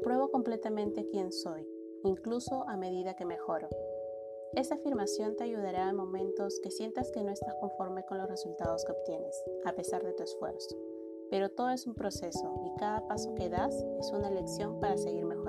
Apruebo completamente quién soy, incluso a medida que mejoro. Esta afirmación te ayudará en momentos que sientas que no estás conforme con los resultados que obtienes, a pesar de tu esfuerzo. Pero todo es un proceso y cada paso que das es una lección para seguir mejorando.